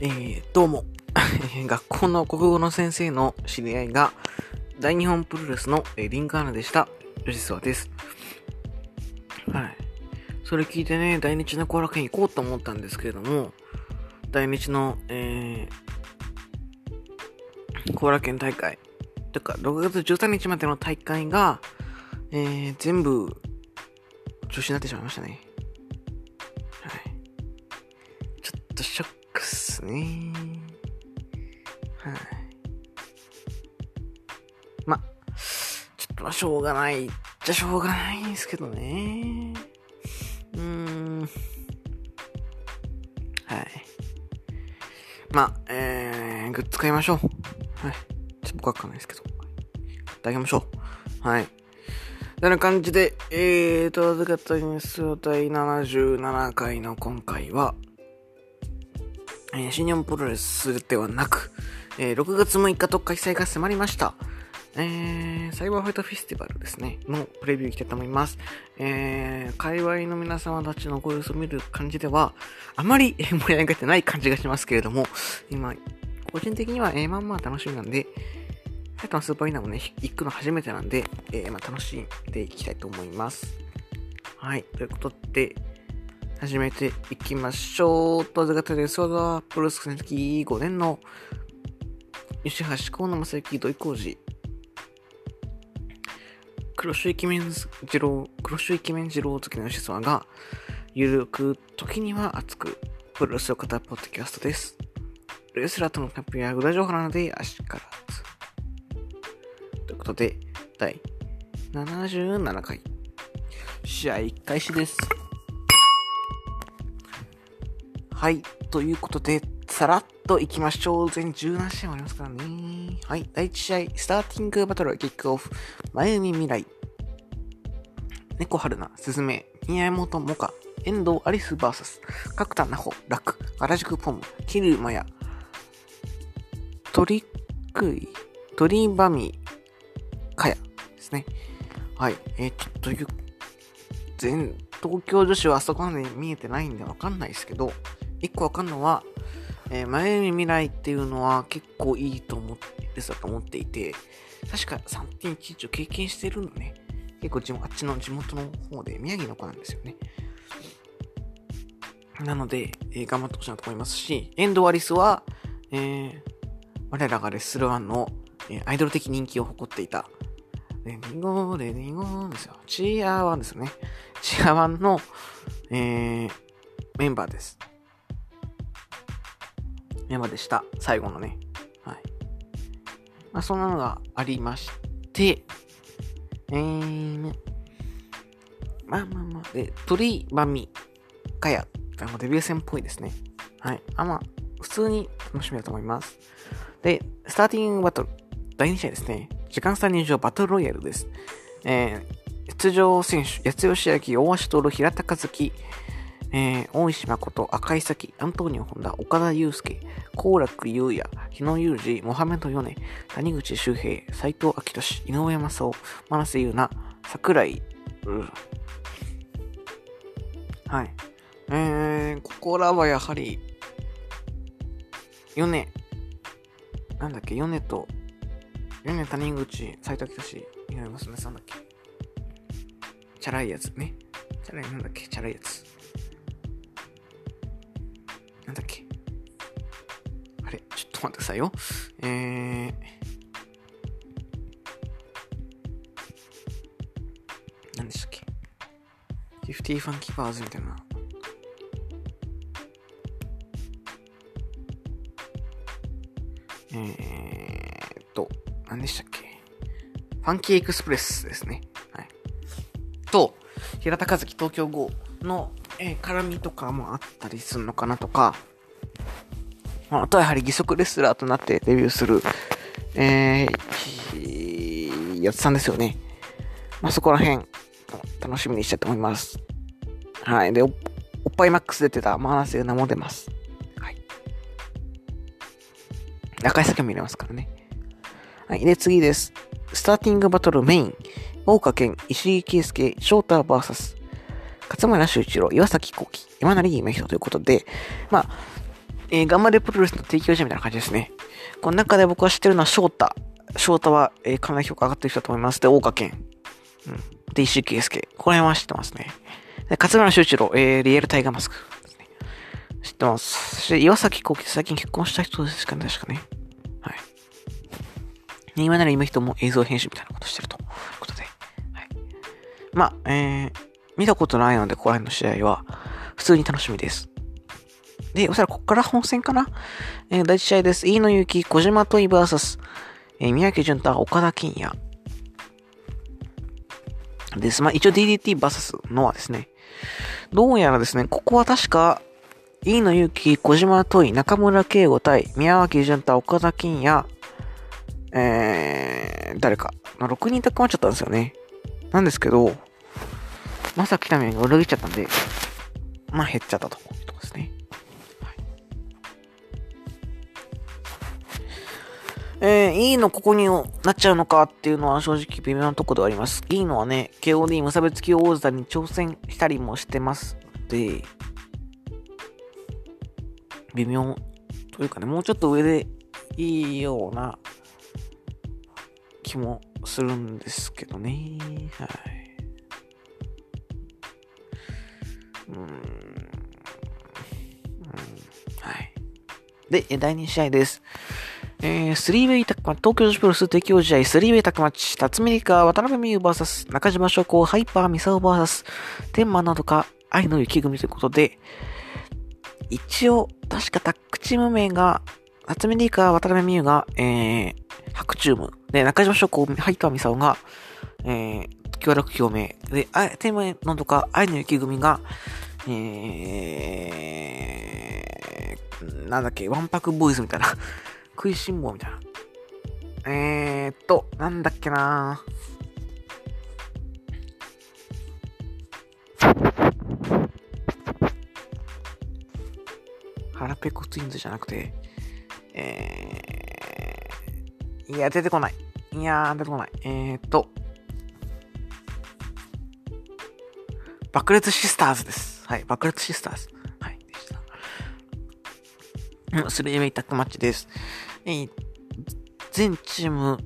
えー、どうも。学校の国語の先生の知り合いが、大日本プロレスのえリンクアナでした。吉沢です。はい。それ聞いてね、大日の後楽園行こうと思ったんですけれども、大日の、えー、後楽園大会、とか、6月13日までの大会が、えー、全部、中止になってしまいましたね。はい。ちょっとショックっすね。はい。ま、ちょっとしょうがないっちゃしょうがないんですけどね。うーん。はい。まあ、えー、グッズ買いましょう。はい。ちょっと僕は買わないですけど。買ってあげましょう。はい。てな感じで、えーと、預かったニュースを第77回の今回は、えー、新日本プロレスではなく、えー、6月6日と開催が迫りました。えー、サイバーファイトフェスティバルですね、のプレビューいきたいと思います。えー、界隈の皆様たちのご様子を見る感じでは、あまり盛り上がってない感じがしますけれども、今、個人的には、えー、まあまあ楽しみなんで、埼玉スーパーイナーもね、行くの初めてなんで、えー、まあ、楽しんでいきたいと思います。はい。ということで、始めていきましょう。と、ずがたです。それでは、プロレス戦績5年の、吉橋河野正幸土井浩二。黒潮イケメン二郎、黒潮イケメン二郎好きの吉沢が、ゆるく、時には熱く、プロレスを語るポッドキャストです。レスラーとのキャップやグラジオハラで足からず。ということで、第77回、試合開始です。はい、ということで、さらっと行きましょう。全17試合もありますからね。はい、第1試合、スターティングバトルキックオフ、前海未来、猫春菜、すずめ、宮本萌歌、遠藤アリス VS、角田奈穂、楽、原宿ポム、桐生麻也、鳥食い、鳥バミ、かやですね。はい。えー、ちょっという、全、東京女子はあそこまで見えてないんでわかんないですけど、一個わかんのは、えー、前見未来っていうのは結構いいと思って、だと思っていて、確か3.11を経験してるのね。結構地あっちの地元の方で宮城の子なんですよね。なので、えー、頑張ってほしいなと思いますし、エンドワリスは、えー、我らがレッスル1の、えー、アイドル的人気を誇っていた、 ready go、ready go ですよ。チアワンですよね。チアワンの、えー、メンバーです。メンバーでした。最後のね。はい。まあ、そんなのがありまして、えー、まあまあまあ、で、プリバミ、カヤ、デビュー戦っぽいですね。はい。あ、まあ、普通に楽しめると思います。で、スターティングバトル、第2試合ですね。時間差入場バトルロイヤルです。えー、出場選手、八代志明、大橋徹、平田和樹、えー、大石誠、赤井咲、アントニオ本田、岡田祐介、幸楽優也、日野裕二、モハメドヨネ、谷口周平、斎藤明俊、井上正雄、真瀬優奈、桜井、うん、はい。えー、ここらはやはり、米、なんだっけ、米と米谷口、斎藤清、井上娘さんだっけチャラいやつね。チャラい、なんだっけチャラいやつ。待ってくださいよ。えー、何でしたっけフィフティーファンキーバーズみたいな。えーっと、何でしたっけファンキーエクスプレスですね。はい。と、平田和樹東京 GO の、えー、絡みとかもあったりするのかなとか、あとはやはり義足レスラーとなってデビューする、えー、やつさんですよね。まあ、そこら辺、楽しみにしたいと思います。はい。で、おっぱいマックス出てたマーナセナも出ます。はい。赤い先も見れますからね。はい。で、次です。スターティングバトルメイン。大岡健、石井圭介、翔太 VS、勝村修一郎、岩崎幸喜、山成夢人ということで、まあ、えー、頑張れプロレスの提供者みたいな感じですね。この中で僕は知ってるのは翔太。翔太は、えー、かなり評価上がってる人だと思います。で、大岡健。うん。で、石井圭介。この辺は知ってますね。で、勝村修一郎、えー、リアルタイガーマスク。知ってます。そして、岩崎幸喜最近結婚した人ですかね、確かね。はい。今なら今人も映像編集みたいなことしてるということで。はい。まあ、えー、見たことないので、ここら辺の試合は、普通に楽しみです。で、おそらくここから本戦かな？えー、第一試合です。飯野ゆき、小島トイバーサス、えー、宮城潤太、岡田金也。です。まあ、一応 DDT バーサスノアですね。どうやらですね、ここは確か、飯野ゆき、小島トイ、中村慶吾対、宮脇潤太、岡田金也、えー、誰か、ま、6人たまっちゃったんですよね。なんですけど、まさきためが裏切っちゃったんで、まあ減っちゃったというとこですね。えー、いいのここになっちゃうのかっていうのは正直微妙なとこではあります。いいのはね、KOD 無差別級王座に挑戦したりもしてますで、微妙というかね、もうちょっと上でいいような気もするんですけどね。はい。うん。うん、はい。で、第2試合です。えー、スリーウェイタックマッチ、東京女子プロス提供試合、スリーウェイタックマッチ、辰巳リカ、渡辺美優 VS、中島翔子、ハイパーミサオ VS、天満などか、愛の雪組ということで、一応、確かタックチーム名が、辰巳リカ、渡辺美優が、えー、白チューム。で、中島翔子、ハイパーミサオが、えー、協力表明。で、あ、天満などか、愛の雪組が、えー、なんだっけ、ワンパクボーイズみたいな食いしん坊みたいな。えーっと、なんだっけな腹ペコツインズじゃなくて、えー、いや、出てこない。いや出てこない。えーっと、爆裂シスターズです。はい、爆裂シスターズ。はい、でした。スリーウェイタックマッチです。えー、全チーム、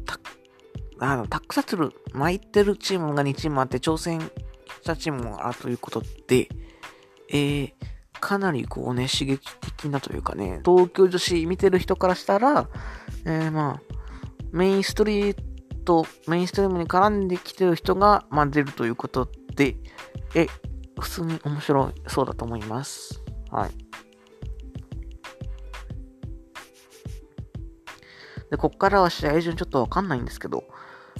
あの、タックサツル巻いてるチームが2チームあって挑戦したチームもあるということで、えー、かなりこうね、刺激的なというかね、東京女子見てる人からしたら、えー、まあ、メインストリート、メインストリームに絡んできてる人が、まあ、出るということで、え、普通に面白そうだと思います。はい。で、こっからは試合順ちょっとわかんないんですけど、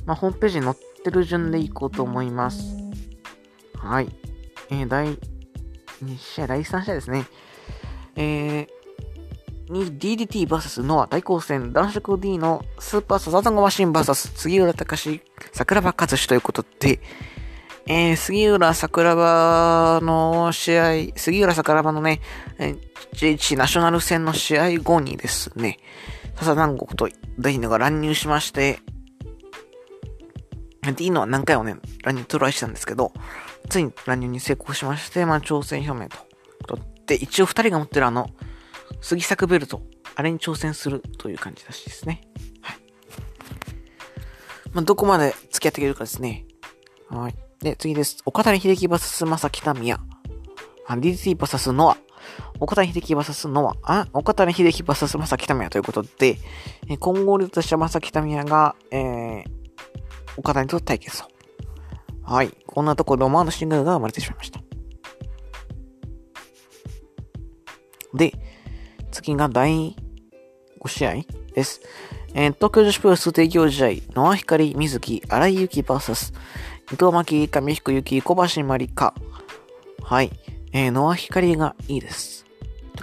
まあ、ホームページに載ってる順でいこうと思います。はい。えー、第2試合、第3試合ですね。えー、DDT vs ノア大光戦男色 D のスーパーサザンゴマシン VS 杉浦隆桜庭和志ということで、えー、杉浦桜庭の試合、杉浦桜庭のね、えー、JH ナショナル戦の試合後にですね、笹南国とダイノが乱入しまして、で、いいのは何回もね、乱入トライしたんですけど、ついに乱入に成功しまして、まあ、挑戦表明と。とで、一応二人が持ってるあの、杉作ベルト、あれに挑戦するという感じらしいですね。はい。まあ、どこまで付き合っていけるかですね。はい。で、次です。岡谷秀樹 VS 正木民也。DDT VS ノア。岡谷秀樹 VS ノア、あ、岡谷秀樹 VS 正木民也ということで、えー、混合とした正木民也が、えー、岡谷と対決と。はい。こんなところで思わぬシングルが生まれてしまいました。で、次が第5試合です。えー、東京女子プロレス提供試合、野ア光、水木、荒井由紀 VS、伊藤巻、上彦由紀、小橋まりか。はい。えー、ノア光がいいです。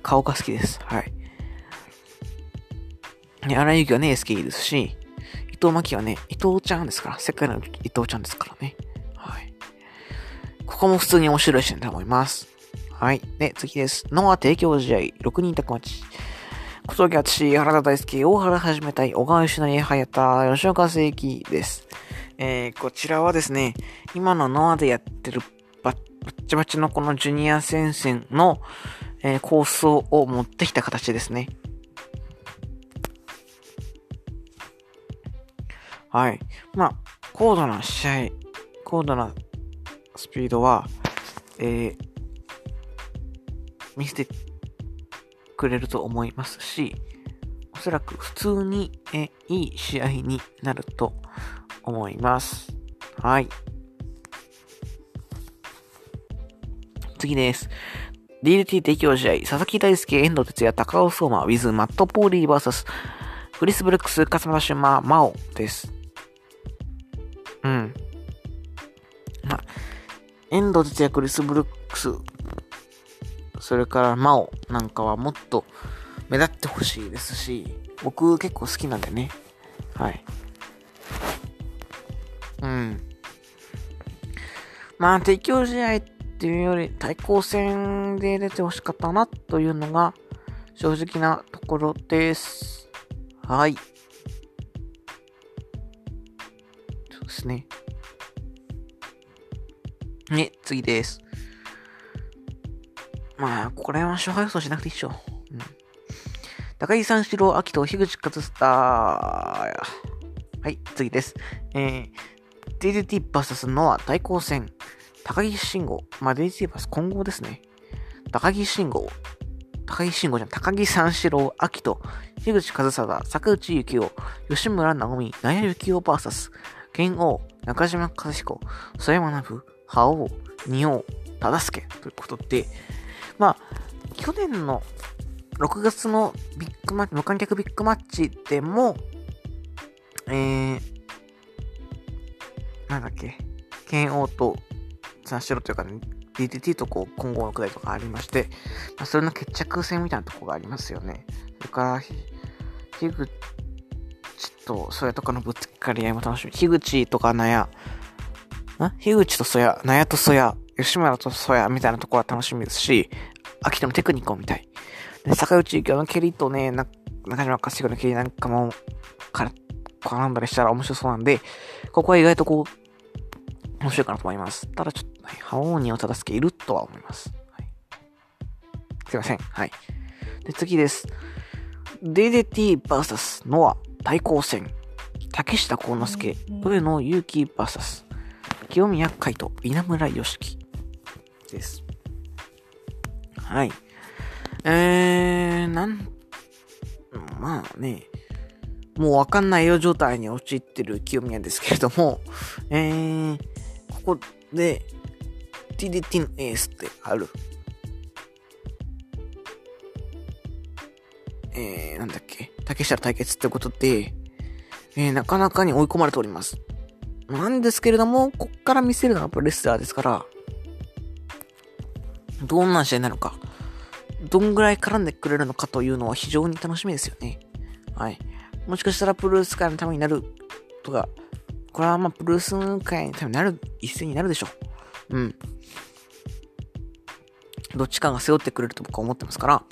顔が好きです。はい。ね、荒井由紀はね、SK いいですし、伊藤真希はね、伊藤ちゃんですから、世界の伊藤ちゃんですからね。はい。ここも普通に面白い視点だと思います。はい。で、次です。ノア提供試合、6人宅待ち。小峠敦、原田大輔、大原はじめたい、小川義成、早田、吉岡聖輝です。えー、こちらはですね、今のノアでやってるチバチのこのジュニア戦線の、えー、構想を持ってきた形ですね。はい。まあ、高度な試合、高度なスピードは、えー、見せてくれると思いますし、おそらく普通に、えいい試合になると思います。はい。次です。DDT 提供試合、佐々木大輔、遠藤哲也、高尾相馬、ウィズ、マット・ポーリー VS、クリス・ブルックス、勝間俊馬、マオです。うん。まあ、遠藤哲也、クリス・ブルックス、それからマオなんかはもっと目立ってほしいですし、僕結構好きなんでね。はい。うん。まあ、提供試合ってっていうより対抗戦で出てほしかったなというのが正直なところです。はい。そうですね。ね、次です。まあ、これは勝敗予想しなくていいっしょ。うん。高木三四郎、秋と樋口勝太。はい、次です。えー、DDT vs ノア対抗戦。高木慎吾。まあ、DDT vs 混合ですね。高木慎吾。高木慎吾じゃん。高木三四郎、秋と、樋口和貞、坂内幸雄、吉村直美、納谷幸雄 VS、剣王、中島和彦、曽山学、覇王、仁王、忠助ということで、まあ、去年の6月のビッグマッチ、無観客ビッグマッチでも、えー、なんだっけ、剣王と三四郎というか、ね、DDT とこう混合のくらいとかありまして、まあ、それの決着戦みたいなとこがありますよね。それから、樋口とそやとかのぶつかり合いも楽しみ。樋口とか納屋、樋口とそや、納屋とそや、吉村とソヤみたいなところは楽しみですし、秋田のテクニックを見たい。で、坂内幸雄の蹴りとね、な中島かしこの蹴りなんかも、から、絡んだりしたら面白そうなんで、ここは意外とこう、面白いかなと思います。ただちょっと、ね、覇王にを正すけいるとは思います。はい、すいません。はい。で、次です。DDT vs ノア対抗戦。竹下幸之助、上野勇気 VS 清宮海斗、稲村良樹。です。はい。えー、なん、まあね、もうわかんないよ状態に陥ってる清宮ですけれども、えー、ここで TDT のエースってある。えー、なんだっけ、竹下対決ってことで、えー、なかなかに追い込まれております。なんですけれども、こっから見せるのはプレスラーですから、どんな試合になるのか、どんぐらい絡んでくれるのかというのは非常に楽しみですよね。はい。もしかしたらプルース界のためになるとか、これはまあプルース界のためになる一戦になるでしょう。うん。どっちかが背負ってくれると僕は思ってますから、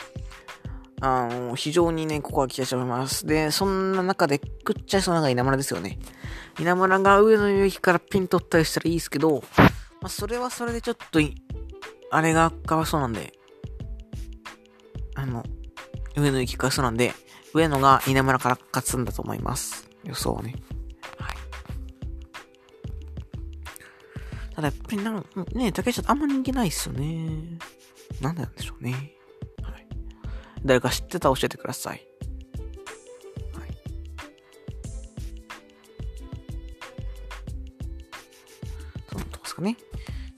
あの、非常にね、ここは期待しております。で、そんな中で食っちゃいそうなのが稲村ですよね。稲村が上野由岐からピン取ったりしたらいいですけど、まあ、それはそれでちょっとあれがかわいそうなんで、あの、上野行きかわいそうなんで、上野が稲村から勝つんだと思います。予想はね。だやっぱりなんね、竹下あんま人気ないっすよね。なんでなんでしょうね。はい。誰か知ってたら教えてください。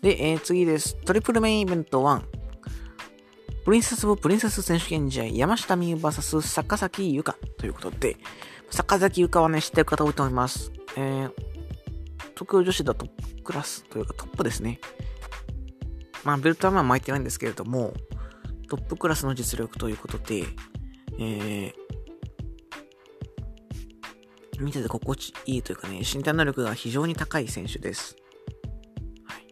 で、えー、次です。トリプルメインイベント1。プリンセス・オブ・プリンセス選手権試合、山下美優 VS 坂崎優香ということで、坂崎優香はね、知ってる方多いと思います。えー、東京女子だトップクラスというかトップですね。まあ、ベルトはまあ巻いてないんですけれども、トップクラスの実力ということで、えー、見てて心地いいというかね、身体能力が非常に高い選手です。はい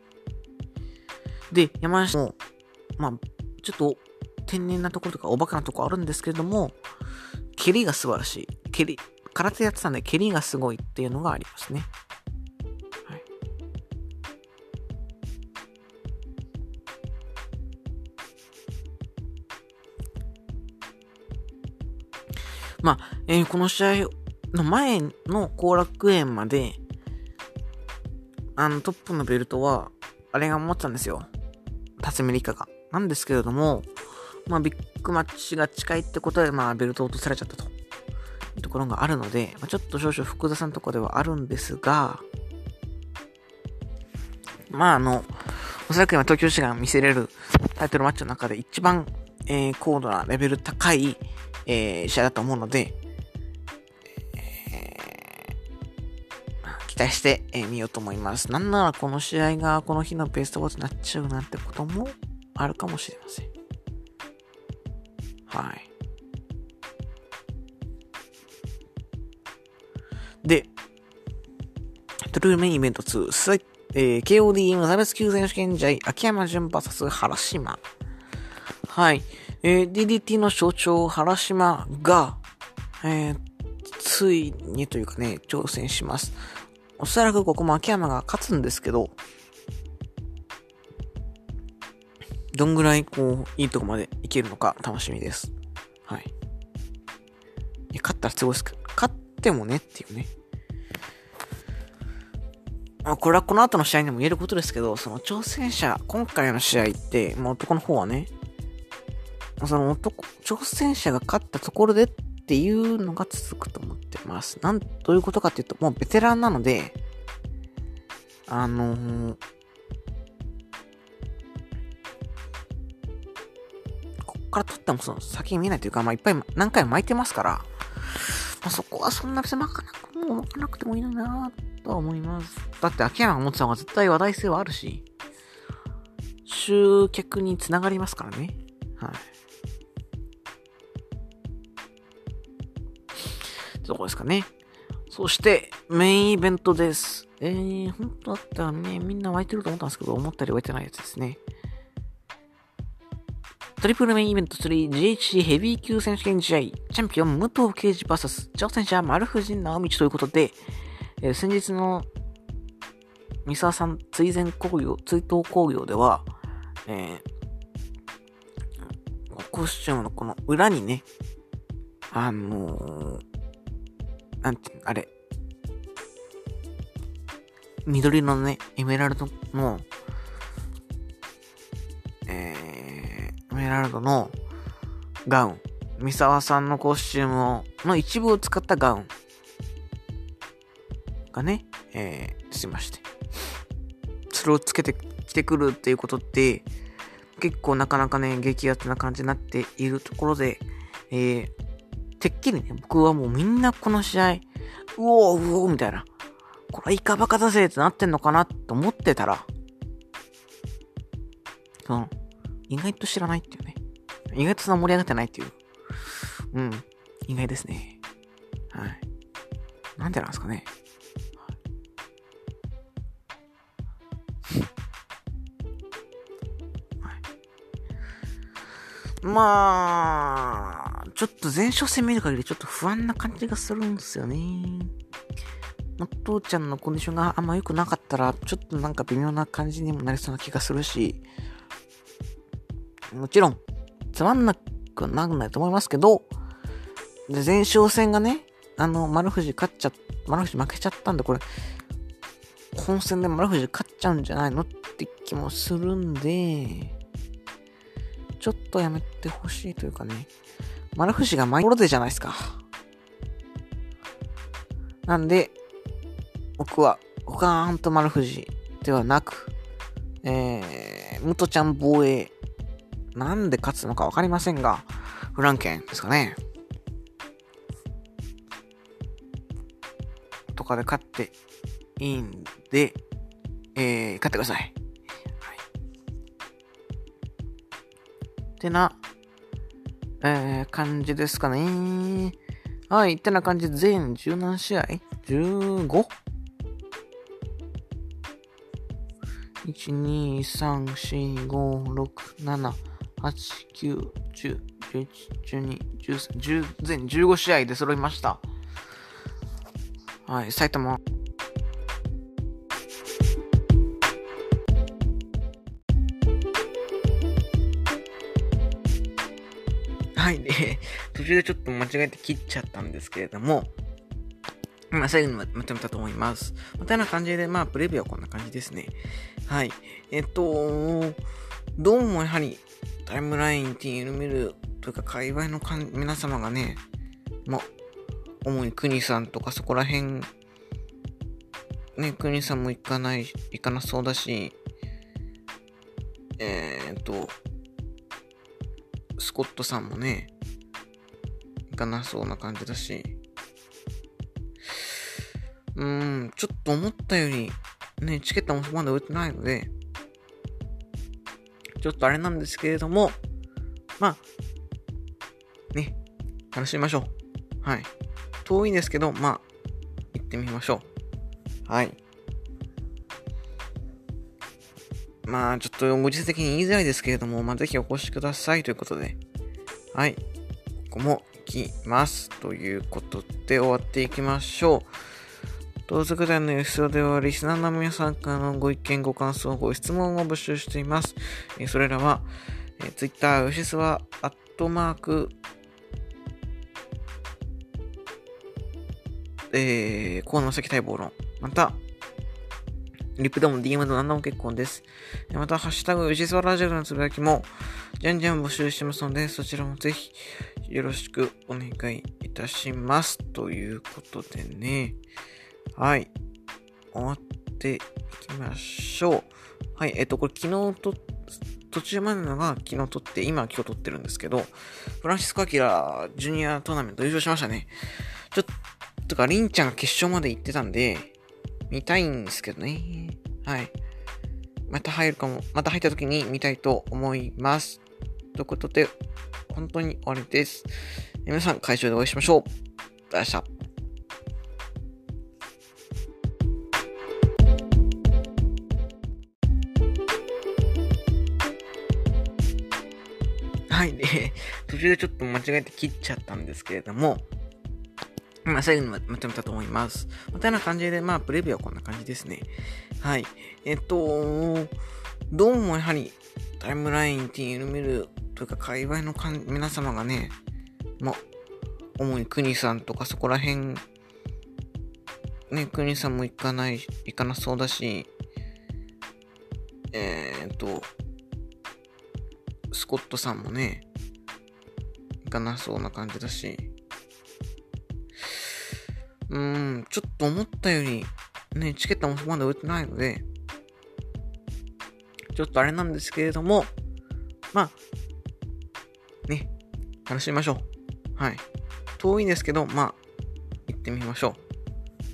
で、山梨も、まあ、ちょっと天然なところとかおバカなところあるんですけれども、蹴りが素晴らしい。蹴り、空手やってたんで蹴りがすごいっていうのがありますね。まあ、えー、この試合の前の後楽園まで、あの、トップのベルトは、あれが持ってたんですよ。辰巳リカが。なんですけれども、まあ、ビッグマッチが近いってことで、まあ、ベルト落とされちゃったと。いうところがあるので、まあ、ちょっと少々複雑なところではあるんですが、まあ、あの、おそらく今東京市が見せれるタイトルマッチの中で一番、えー、高度なレベル高い、えー、試合だと思うので、えー、期待して、えー、見ようと思います。なんならこの試合がこの日のベストボートになっちゃうなんてこともあるかもしれません。はい。で、トゥルーメインイベント2、えー、KOD 無差別級選手権試合、秋山純 VS 原島。はい。えー、DDT の象徴、原島が、えー、ついにというかね、挑戦します。おそらくここも秋山が勝つんですけど、どんぐらいこう、いいとこまでいけるのか楽しみです。はい。勝ったらすごいですけど、勝ってもねっていうね。まあ、これはこの後の試合にも言えることですけど、その挑戦者、今回の試合って、まあ、男の方はね、その男、挑戦者が勝ったところでっていうのが続くと思ってます。なん、どういうことかっていうと、もうベテランなので、あのー、こっから取ってもその先に見えないというか、まあ、いっぱい何回も巻いてますから、まあ、そこはそんな別に巻かなくも巻かなくてもいいのなとは思います。だって秋山が持ってた方が絶対話題性はあるし、集客につながりますからね。はい。どこですかね。そして、メインイベントです。えー、本当だったらね、みんな湧いてると思ったんですけど、思ったより湧いてないやつですね。トリプルメインイベント 3GHC ヘビー級選手権試合、チャンピオン武藤敬司 VS 挑戦者丸藤直道ということで、えー、先日の三沢さん追善工業、追悼工業では、えー、コスチュームのこの裏にね、あのー、なんて、あれ、緑のね、エメラルドの、えー、エメラルドのガウン。三沢さんのコスチュームを、の一部を使ったガウンがね、えー、しまして。それをつけてきてくるっていうことって、結構なかなかね、激アツな感じになっているところで、えー、てっきりね、僕はもうみんなこの試合、うおーうおーみたいな、これイカバカだぜってなってんのかなと思ってたら、その、意外と知らないっていうね。意外とそんな盛り上がってないっていう。うん。意外ですね。はい。なんでなんですかね。まあ、ちょっと前哨戦見る限りちょっと不安な感じがするんですよね。お父ちゃんのコンディションがあんま良くなかったら、ちょっとなんか微妙な感じにもなりそうな気がするし、もちろん、つまんなくなくないと思いますけど、で、前哨戦がね、あの、丸藤勝っちゃ、丸藤負けちゃったんで、これ、本戦で丸藤勝っちゃうんじゃないのって気もするんで、ちょっとやめてほしいというかね、丸藤がマイコロでじゃないですか。なんで、僕は、ガーンと丸藤ではなく、えー、ムトちゃん防衛、なんで勝つのかわかりませんが、フランケンですかね。とかで勝っていいんで、えー、勝ってください。ってな、えー、感じですかね。はい、ってな感じで全1何試合 ?15? 1、2、3、4、5、6、7、8、9、10、11、12、13、全15試合で揃いました。はい、埼玉。はい。で、途中でちょっと間違えて切っちゃったんですけれども、まあ、最後にまとめたと思います。またような感じで、まあ、プレビューはこんな感じですね。はい。えっと、どうもやはり、タイムラインっていうの見るというか、界隈のかん皆様がね、まあ、主に国さんとかそこら辺、ね、国さんも行かない、行かなそうだし、えー、っと、スコットさんもね、行かなそうな感じだし、うーん、ちょっと思ったより、ね、チケットもそこまだ売ってないので、ちょっとあれなんですけれども、まあ、ね、楽しみましょう。はい。遠いんですけど、まあ、行ってみましょう。はい。まあ、ちょっとご時世的に言いづらいですけれども、まあ、ぜひお越しくださいということで、はい。ここも行きます。ということで終わっていきましょう。同族団の吉尾では、リスナーの皆さんからのご意見、ご感想、ご質問を募集しています。えそれらは、えー、Twitter、吉スは、アットマーク、えー、河野関待望論。また、リプでも DM でも何でも結構です。また、ハッシュタグ、吉スワラジオのつぶやきも、じゃんじゃん募集してますので、そちらもぜひ、よろしくお願いいたします。ということでね。はい。終わっていきましょう。はい。えっと、これ昨日と、途中までのが昨日撮って、今今日撮ってるんですけど、フランシスコ・アキラジュニアトーナメント優勝しましたね。ちょっとか、リンちゃんが決勝まで行ってたんで、見たいんですけどね。はい。また入るかも、また入った時に見たいと思います。ということで、本当に終わりです。皆さん、会場でお会いしましょう。ありがとうございました？はい。で、途中でちょっと間違えて切っちゃったんですけれども、まあ、最後にまとめたと思います。またような感じで、まあ、プレビューはこんな感じですね。はい。えっと、どうもやはり、タイムラインっていうのを見るというか、界隈のかん皆様がね、まあ、主に国さんとかそこら辺、ね、国さんも行かない、行かなそうだし、えー、っと、スコットさんもね、行かなそうな感じだし、うん、ちょっと思ったより、ね、チケットもそこまだ売ってないので、ちょっとあれなんですけれども、まあ、ね、楽しみましょう。はい。遠いんですけど、まあ、行ってみましょ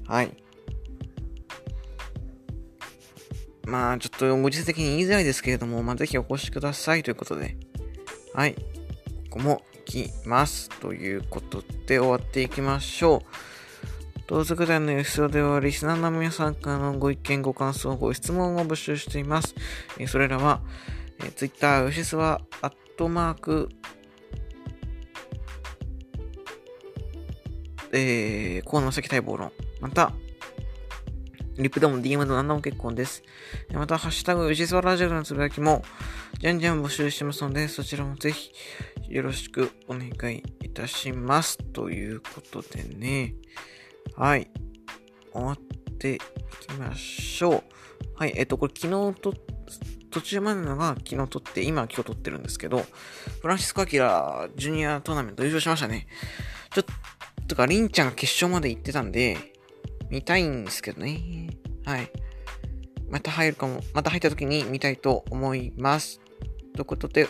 う。はい。まあ、ちょっとご時世的に言いづらいですけれども、まあ、ぜひお越しくださいということで、はい。ここも行きます。ということで終わっていきましょう。同族団の吉尾では、リスナーの皆さんからのご意見、ご感想、ご質問を募集しています。えそれらは、えー、Twitter、吉スは、アットマーク、えー、河野関待望論。また、リプでも DM でも何でも結構です。また、ハッシュタグ、吉スワラジオのつぶやきも、じゃんじゃん募集してますので、そちらもぜひ、よろしくお願いいたします。ということでね。はい。終わっていきましょう。はい。えっと、これ昨日と、途中までのが昨日撮って、今今日撮ってるんですけど、フランシスコ・アキラジュニアトーナメント優勝しましたね。ちょっとか、リンちゃんが決勝まで行ってたんで、見たいんですけどね。はい。また入るかも、また入った時に見たいと思います。ということで、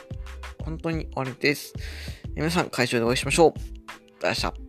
本当に終わりです。皆さん、会場でお会いしましょう。ありがとうございました。